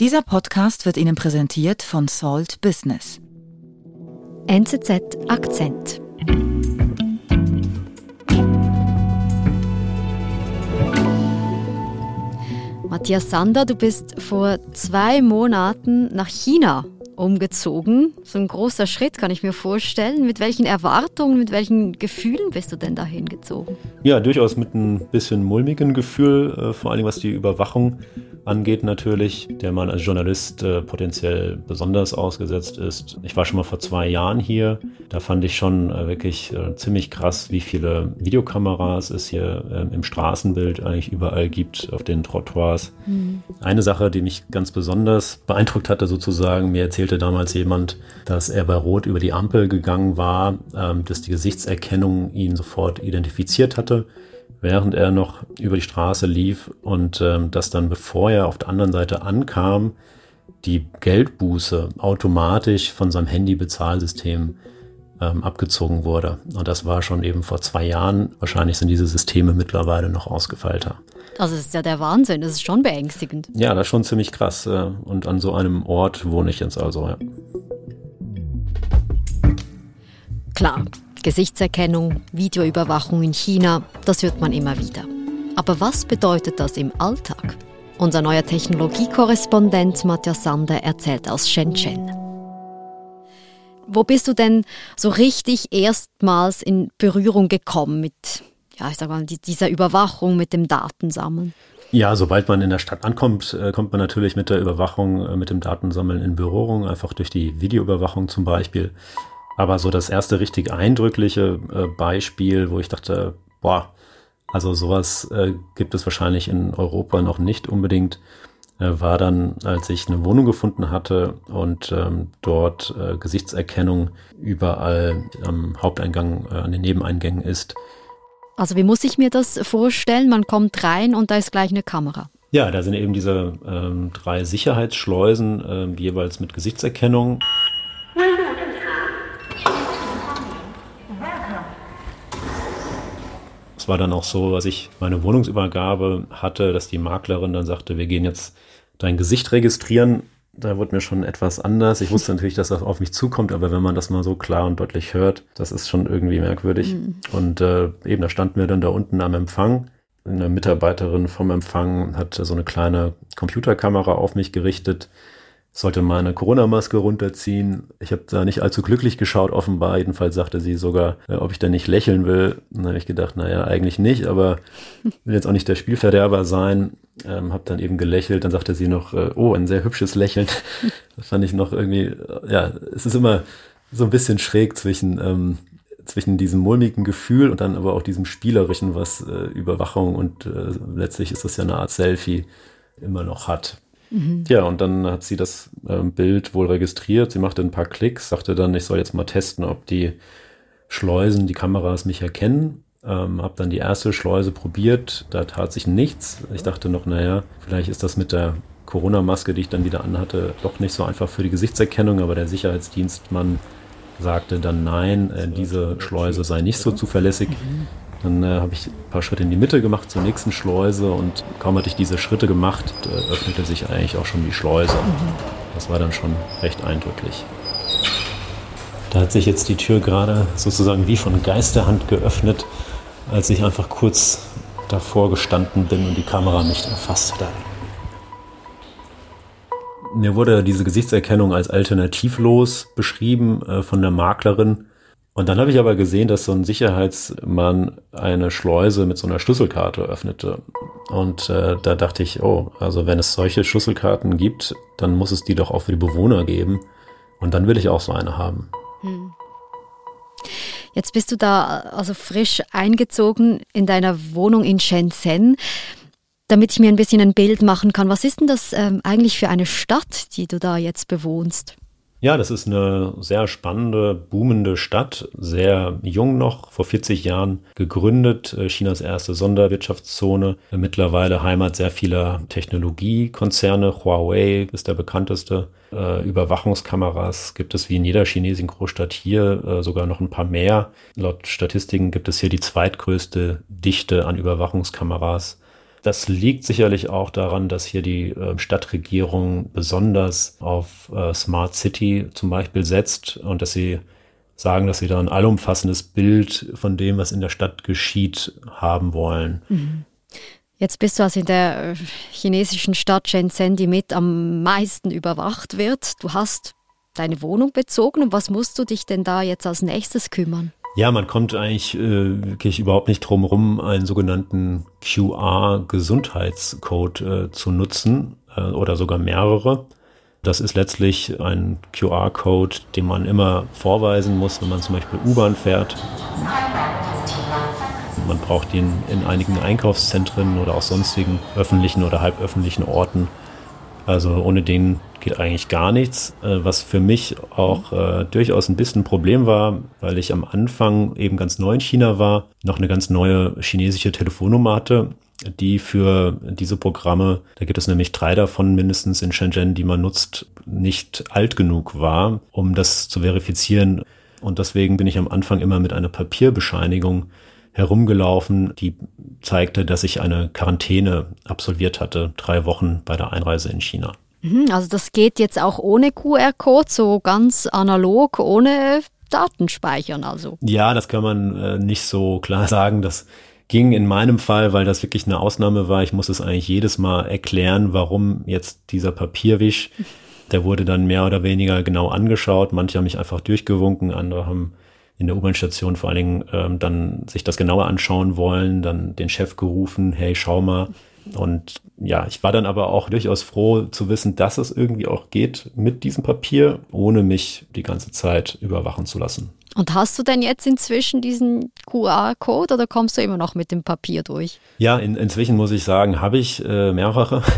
Dieser Podcast wird Ihnen präsentiert von Salt Business. NZZ Akzent. Matthias Sander, du bist vor zwei Monaten nach China umgezogen. So ein großer Schritt kann ich mir vorstellen. Mit welchen Erwartungen, mit welchen Gefühlen bist du denn dahin gezogen? Ja, durchaus mit ein bisschen mulmigen Gefühl, äh, vor allem was die Überwachung angeht natürlich, der man als Journalist äh, potenziell besonders ausgesetzt ist. Ich war schon mal vor zwei Jahren hier. Da fand ich schon äh, wirklich äh, ziemlich krass, wie viele Videokameras es hier äh, im Straßenbild eigentlich überall gibt, auf den Trottoirs. Mhm. Eine Sache, die mich ganz besonders beeindruckt hatte sozusagen, mir erzählte damals jemand, dass er bei Rot über die Ampel gegangen war, ähm, dass die Gesichtserkennung ihn sofort identifiziert hatte während er noch über die Straße lief und ähm, dass dann, bevor er auf der anderen Seite ankam, die Geldbuße automatisch von seinem Handybezahlsystem ähm, abgezogen wurde. Und das war schon eben vor zwei Jahren. Wahrscheinlich sind diese Systeme mittlerweile noch ausgefeilter. Also das ist ja der Wahnsinn, das ist schon beängstigend. Ja, das ist schon ziemlich krass. Äh, und an so einem Ort wohne ich jetzt also, ja. Klar, Gesichtserkennung, Videoüberwachung in China, das hört man immer wieder. Aber was bedeutet das im Alltag? Unser neuer Technologiekorrespondent Matthias Sander erzählt aus Shenzhen. Wo bist du denn so richtig erstmals in Berührung gekommen mit, ja, ich sag mal, dieser Überwachung, mit dem Datensammeln? Ja, sobald man in der Stadt ankommt, äh, kommt man natürlich mit der Überwachung, äh, mit dem Datensammeln in Berührung, einfach durch die Videoüberwachung zum Beispiel. Aber so das erste richtig eindrückliche äh, Beispiel, wo ich dachte, boah, also sowas äh, gibt es wahrscheinlich in Europa noch nicht unbedingt, äh, war dann, als ich eine Wohnung gefunden hatte und ähm, dort äh, Gesichtserkennung überall am Haupteingang, äh, an den Nebeneingängen ist. Also wie muss ich mir das vorstellen? Man kommt rein und da ist gleich eine Kamera. Ja, da sind eben diese ähm, drei Sicherheitsschleusen, ähm, jeweils mit Gesichtserkennung. Es war dann auch so, als ich meine Wohnungsübergabe hatte, dass die Maklerin dann sagte, wir gehen jetzt dein Gesicht registrieren. Da wurde mir schon etwas anders. Ich wusste natürlich, dass das auf mich zukommt, aber wenn man das mal so klar und deutlich hört, das ist schon irgendwie merkwürdig. Mhm. Und äh, eben, da standen wir dann da unten am Empfang. Eine Mitarbeiterin vom Empfang hat so eine kleine Computerkamera auf mich gerichtet sollte meine Corona-Maske runterziehen. Ich habe da nicht allzu glücklich geschaut, offenbar. Jedenfalls sagte sie sogar, äh, ob ich da nicht lächeln will. Dann habe ich gedacht, naja, eigentlich nicht, aber will jetzt auch nicht der Spielverderber sein. Ähm, habe dann eben gelächelt. Dann sagte sie noch, äh, oh, ein sehr hübsches Lächeln. das fand ich noch irgendwie, äh, ja, es ist immer so ein bisschen schräg zwischen, ähm, zwischen diesem mulmigen Gefühl und dann aber auch diesem spielerischen, was äh, Überwachung und letztlich ist das ja eine Art Selfie immer noch hat. Mhm. Ja, und dann hat sie das äh, Bild wohl registriert. Sie machte ein paar Klicks, sagte dann, ich soll jetzt mal testen, ob die Schleusen, die Kameras mich erkennen. Ähm, hab dann die erste Schleuse probiert, da tat sich nichts. Ich dachte noch, naja, vielleicht ist das mit der Corona-Maske, die ich dann wieder anhatte, doch nicht so einfach für die Gesichtserkennung, aber der Sicherheitsdienstmann sagte dann nein, äh, diese Schleuse sei nicht so zuverlässig. Mhm. Dann äh, habe ich ein paar Schritte in die Mitte gemacht zur nächsten Schleuse und kaum hatte ich diese Schritte gemacht, äh, öffnete sich eigentlich auch schon die Schleuse. Das war dann schon recht eindrücklich. Da hat sich jetzt die Tür gerade sozusagen wie von Geisterhand geöffnet, als ich einfach kurz davor gestanden bin und die Kamera nicht erfasst hat. Mir wurde diese Gesichtserkennung als alternativlos beschrieben äh, von der Maklerin. Und dann habe ich aber gesehen, dass so ein Sicherheitsmann eine Schleuse mit so einer Schlüsselkarte öffnete. Und äh, da dachte ich, oh, also wenn es solche Schlüsselkarten gibt, dann muss es die doch auch für die Bewohner geben. Und dann will ich auch so eine haben. Hm. Jetzt bist du da also frisch eingezogen in deiner Wohnung in Shenzhen. Damit ich mir ein bisschen ein Bild machen kann, was ist denn das ähm, eigentlich für eine Stadt, die du da jetzt bewohnst? Ja, das ist eine sehr spannende, boomende Stadt, sehr jung noch, vor 40 Jahren gegründet, äh, Chinas erste Sonderwirtschaftszone, mittlerweile Heimat sehr vieler Technologiekonzerne, Huawei ist der bekannteste, äh, Überwachungskameras gibt es wie in jeder chinesischen Großstadt hier äh, sogar noch ein paar mehr. Laut Statistiken gibt es hier die zweitgrößte Dichte an Überwachungskameras Das liegt sicherlich auch daran, dass hier die äh, Stadtregierung besonders auf äh, Smart City zum Beispiel setzt und dass sie sagen, dass sie da ein allumfassendes Bild von dem, was in der Stadt geschieht, haben wollen. Mhm. Jetzt bist du also in der äh, chinesischen Stadt Shenzhen, die mit am meisten überwacht wird. Du hast deine Wohnung bezogen und was musst du dich denn da jetzt als nächstes kümmern? Ja, man kommt eigentlich äh, wirklich überhaupt nicht drum rum, einen sogenannten QR-Gesundheitscode äh, zu nutzen äh, oder sogar mehrere. Das ist letztlich ein QR-Code, den man immer vorweisen muss, wenn man zum Beispiel U-Bahn fährt. Man braucht ihn in einigen Einkaufszentren oder auch sonstigen öffentlichen oder halböffentlichen Orten. Also ohne den geht eigentlich gar nichts, äh, was für mich auch äh, durchaus ein bisschen ein Problem war, weil ich am Anfang eben ganz neu in China war, noch eine ganz neue chinesische Telefonnummer hatte, die für diese Programme, da gibt es nämlich drei davon mindestens in Shenzhen, die man nutzt, nicht alt genug war, um das zu verifizieren. Und deswegen bin ich am Anfang immer mit einer Papierbescheinigung herumgelaufen, die zeigte, dass ich eine Quarantäne absolviert hatte, drei Wochen bei der Einreise in China. Mhm, also das geht jetzt auch ohne QR-Code, so ganz analog, ohne Datenspeichern also. Ja, das kann man äh, nicht so klar sagen. Das ging in meinem Fall, weil das wirklich eine Ausnahme war. Ich muss es eigentlich jedes Mal erklären, warum jetzt dieser Papierwisch, der wurde dann mehr oder weniger genau angeschaut. Manche haben mich einfach durchgewunken, andere haben in der U-Bahn-Station vor allen Dingen ähm, dann sich das genauer anschauen wollen, dann den Chef gerufen, hey, schau mal, und ja, ich war dann aber auch durchaus froh zu wissen, dass es irgendwie auch geht mit diesem Papier, ohne mich die ganze Zeit überwachen zu lassen. Und hast du denn jetzt inzwischen diesen QR-Code oder kommst du immer noch mit dem Papier durch? Ja, in, inzwischen muss ich sagen, habe ich äh, mehrere.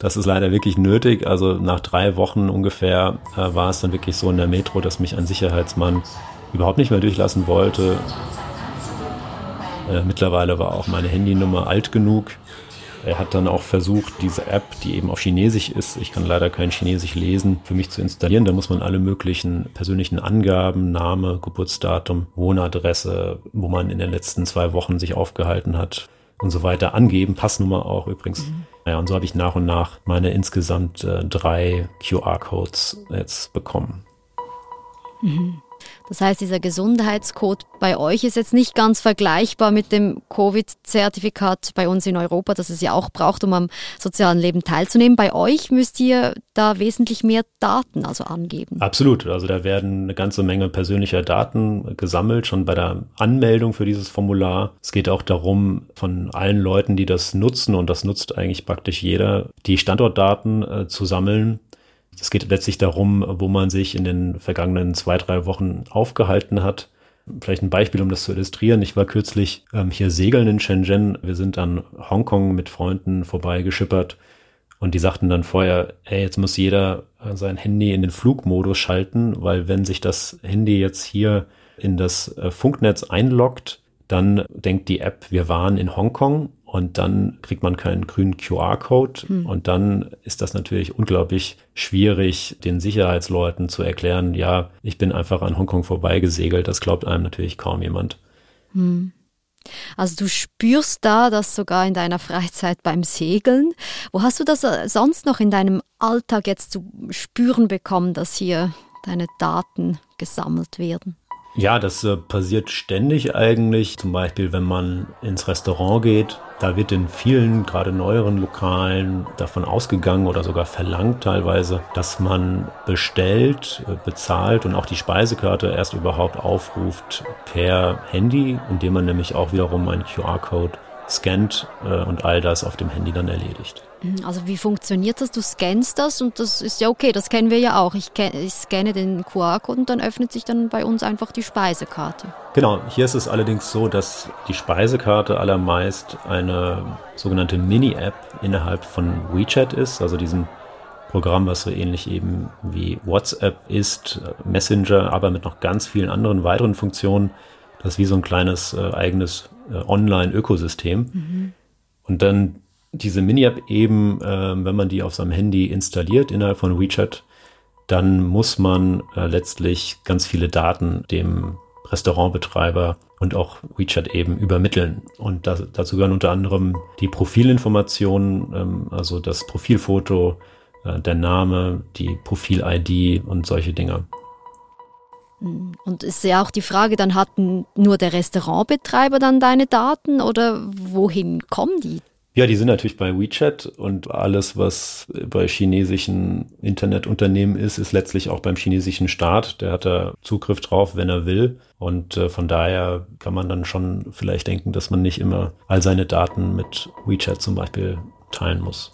Das ist leider wirklich nötig. Also nach drei Wochen ungefähr äh, war es dann wirklich so in der Metro, dass mich ein Sicherheitsmann überhaupt nicht mehr durchlassen wollte. Äh, mittlerweile war auch meine Handynummer alt genug, er hat dann auch versucht, diese App, die eben auf Chinesisch ist, ich kann leider kein Chinesisch lesen, für mich zu installieren. Da muss man alle möglichen persönlichen Angaben, Name, Geburtsdatum, Wohnadresse, wo man in den letzten zwei Wochen sich aufgehalten hat und so weiter angeben. Passnummer auch übrigens. Mhm. Ja, und so habe ich nach und nach meine insgesamt äh, drei QR-Codes jetzt bekommen. Mhm. Das heißt, dieser Gesundheitscode bei euch ist jetzt nicht ganz vergleichbar mit dem Covid-Zertifikat bei uns in Europa, das es ja auch braucht, um am sozialen Leben teilzunehmen. Bei euch müsst ihr da wesentlich mehr Daten also angeben. Absolut. Also da werden eine ganze Menge persönlicher Daten gesammelt, schon bei der Anmeldung für dieses Formular. Es geht auch darum, von allen Leuten, die das nutzen, und das nutzt eigentlich praktisch jeder, die Standortdaten äh, zu sammeln es geht letztlich darum, wo man sich in den vergangenen zwei, drei Wochen aufgehalten hat. Vielleicht ein Beispiel, um das zu illustrieren. Ich war kürzlich ähm, hier segeln in Shenzhen. Wir sind an Hongkong mit Freunden vorbeigeschippert und die sagten dann vorher, ey, jetzt muss jeder äh, sein Handy in den Flugmodus schalten, weil wenn sich das Handy jetzt hier in das äh, Funknetz einloggt, dann denkt die App, wir waren in Hongkong und dann kriegt man keinen grünen QR-Code hm. und dann ist das natürlich unglaublich schwierig, den Sicherheitsleuten zu erklären, ja, ich bin einfach an Hongkong vorbeigesegelt. Das glaubt einem natürlich kaum jemand. Hm. Also du spürst da das sogar in deiner Freizeit beim Segeln. Wo hast du das äh, sonst noch in deinem Alltag jetzt zu spüren bekommen, dass hier deine Daten gesammelt werden? Ja, das äh, passiert ständig eigentlich. Zum Beispiel, wenn man ins Restaurant geht, da wird in vielen, gerade neueren Lokalen davon ausgegangen oder sogar verlangt teilweise, dass man bestellt, äh, bezahlt und auch die Speisekarte erst überhaupt aufruft per Handy, indem man nämlich auch wiederum einen QR-Code scannt äh, und all das auf dem Handy dann erledigt. Mhm, also wie funktioniert das? Du scannst das und das ist ja okay, das kennen wir ja auch. Ich, ich scanne den QR-Code und dann öffnet sich dann bei uns einfach die Speisekarte. Genau, hier ist es allerdings so, dass die Speisekarte allermeist eine sogenannte Mini-App innerhalb von WeChat ist, also diesem Programm, was so ähnlich eben wie WhatsApp ist, Messenger, aber mit noch ganz vielen anderen weiteren Funktionen. Das ist wie so ein kleines äh, eigenes äh, Online-Ökosystem. Mhm. Und dann diese Mini-App eben, äh, wenn man die auf seinem Handy installiert innerhalb von WeChat, dann muss man äh, letztlich ganz viele Daten dem Restaurantbetreiber und auch WeChat eben übermitteln. Und das, dazu gehören unter anderem die Profilinformationen, ähm, also das Profilfoto, äh, der Name, die Profil-ID und solche Dinge. Hm. Und ist ja auch die Frage, dann hat nur der Restaurantbetreiber dann deine Daten oder wohin kommen die? Ja, die sind natürlich bei WeChat und alles, was bei chinesischen Internetunternehmen ist, ist letztlich auch beim chinesischen Staat. Der hat da Zugriff drauf, wenn er will. Und äh, von daher kann man dann schon vielleicht denken, dass man nicht immer all seine Daten mit WeChat zum Beispiel teilen muss.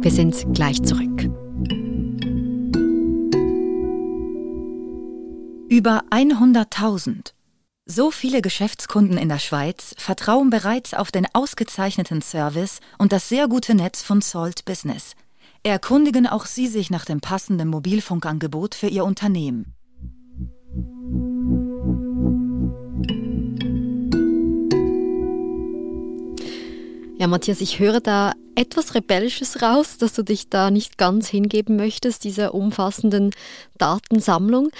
Wir sind gleich zurück. Über 100.000 so viele Geschäftskunden in der Schweiz vertrauen bereits auf den ausgezeichneten Service und das sehr gute Netz von Salt Business. Erkundigen auch Sie sich nach dem passenden Mobilfunkangebot für Ihr Unternehmen. Ja, Matthias, ich höre da etwas Rebellisches raus, dass du dich da nicht ganz hingeben möchtest, dieser umfassenden Datensammlung.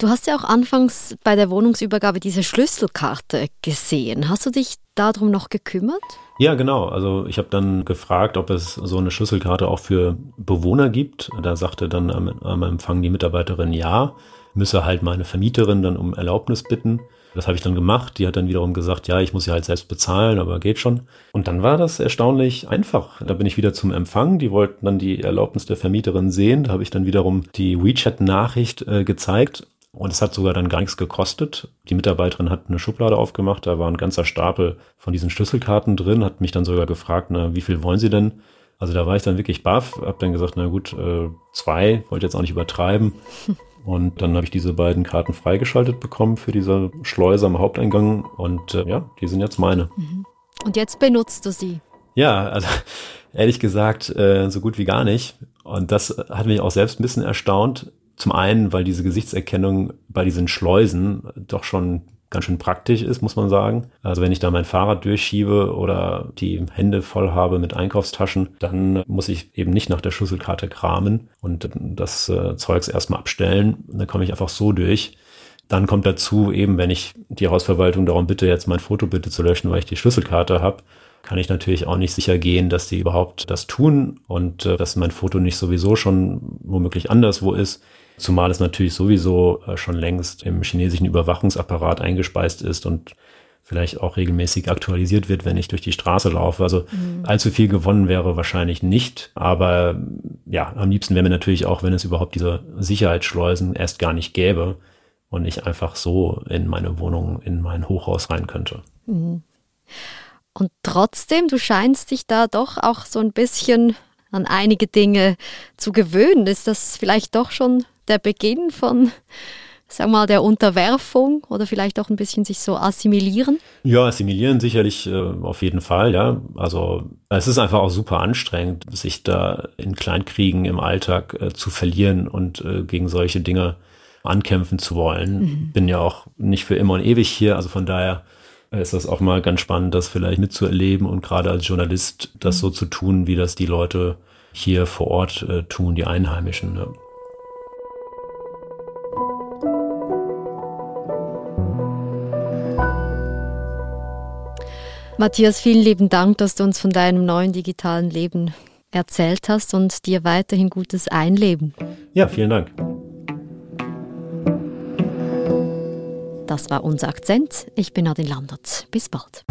Du hast ja auch anfangs bei der Wohnungsübergabe diese Schlüsselkarte gesehen. Hast du dich darum noch gekümmert? Ja, genau. Also ich habe dann gefragt, ob es so eine Schlüsselkarte auch für Bewohner gibt. Da sagte dann am, am Empfang die Mitarbeiterin ja, müsse halt meine Vermieterin dann um Erlaubnis bitten. Das habe ich dann gemacht. Die hat dann wiederum gesagt, ja, ich muss sie halt selbst bezahlen, aber geht schon. Und dann war das erstaunlich einfach. Da bin ich wieder zum Empfang. Die wollten dann die Erlaubnis der Vermieterin sehen. Da habe ich dann wiederum die WeChat-Nachricht äh, gezeigt und es hat sogar dann gar nichts gekostet. Die Mitarbeiterin hat eine Schublade aufgemacht, da war ein ganzer Stapel von diesen Schlüsselkarten drin, hat mich dann sogar gefragt, na, wie viel wollen Sie denn? Also da war ich dann wirklich baff, hab dann gesagt, na gut, äh, zwei, wollte jetzt auch nicht übertreiben. Und dann habe ich diese beiden Karten freigeschaltet bekommen für diese Schleuse am Haupteingang und äh, ja, die sind jetzt meine. Mhm. Und jetzt benutzt du sie? Ja, also ehrlich gesagt, äh, so gut wie gar nicht. Und das hat mich auch selbst ein bisschen erstaunt. Zum einen, weil diese Gesichtserkennung bei diesen Schleusen doch schon ganz schön praktisch ist, muss man sagen. Also wenn ich da mein Fahrrad durchschiebe oder die Hände voll habe mit Einkaufstaschen, dann muss ich eben nicht nach der Schlüsselkarte kramen und das äh, Zeugs erstmal abstellen. Dann komme ich einfach so durch. Dann kommt dazu eben, wenn ich die Hausverwaltung darum bitte, jetzt mein Foto bitte zu löschen, weil ich die Schlüsselkarte habe, kann ich natürlich auch nicht sicher gehen, dass die überhaupt das tun und äh, dass mein Foto nicht sowieso schon womöglich anderswo ist. Zumal es natürlich sowieso äh, schon längst im chinesischen Überwachungsapparat eingespeist ist und vielleicht auch regelmäßig aktualisiert wird, wenn ich durch die Straße laufe. Also mhm. allzu viel gewonnen wäre wahrscheinlich nicht. Aber ja, am liebsten wäre mir natürlich auch, wenn es überhaupt diese Sicherheitsschleusen erst gar nicht gäbe und ich einfach so in meine Wohnung, in mein Hochhaus rein könnte. Mhm. Und trotzdem, du scheinst dich da doch auch so ein bisschen an einige Dinge zu gewöhnen. Ist das vielleicht doch schon der Beginn von, sagen wir mal, der Unterwerfung oder vielleicht auch ein bisschen sich so assimilieren? Ja, assimilieren sicherlich äh, auf jeden Fall, ja. Also es ist einfach auch super anstrengend, sich da in Kleinkriegen im Alltag äh, zu verlieren und äh, gegen solche Dinge ankämpfen zu wollen. Mhm. Bin ja auch nicht für immer und ewig hier, also von daher ist das auch mal ganz spannend, das vielleicht mitzuerleben und gerade als Journalist das mhm. so zu tun, wie das die Leute hier vor Ort äh, tun, die Einheimischen. Ne? Matthias, vielen lieben Dank, dass du uns von deinem neuen digitalen Leben erzählt hast und dir weiterhin gutes Einleben. Ja, vielen Dank. Das war unser Akzent. Ich bin Nadine Landert. Bis bald.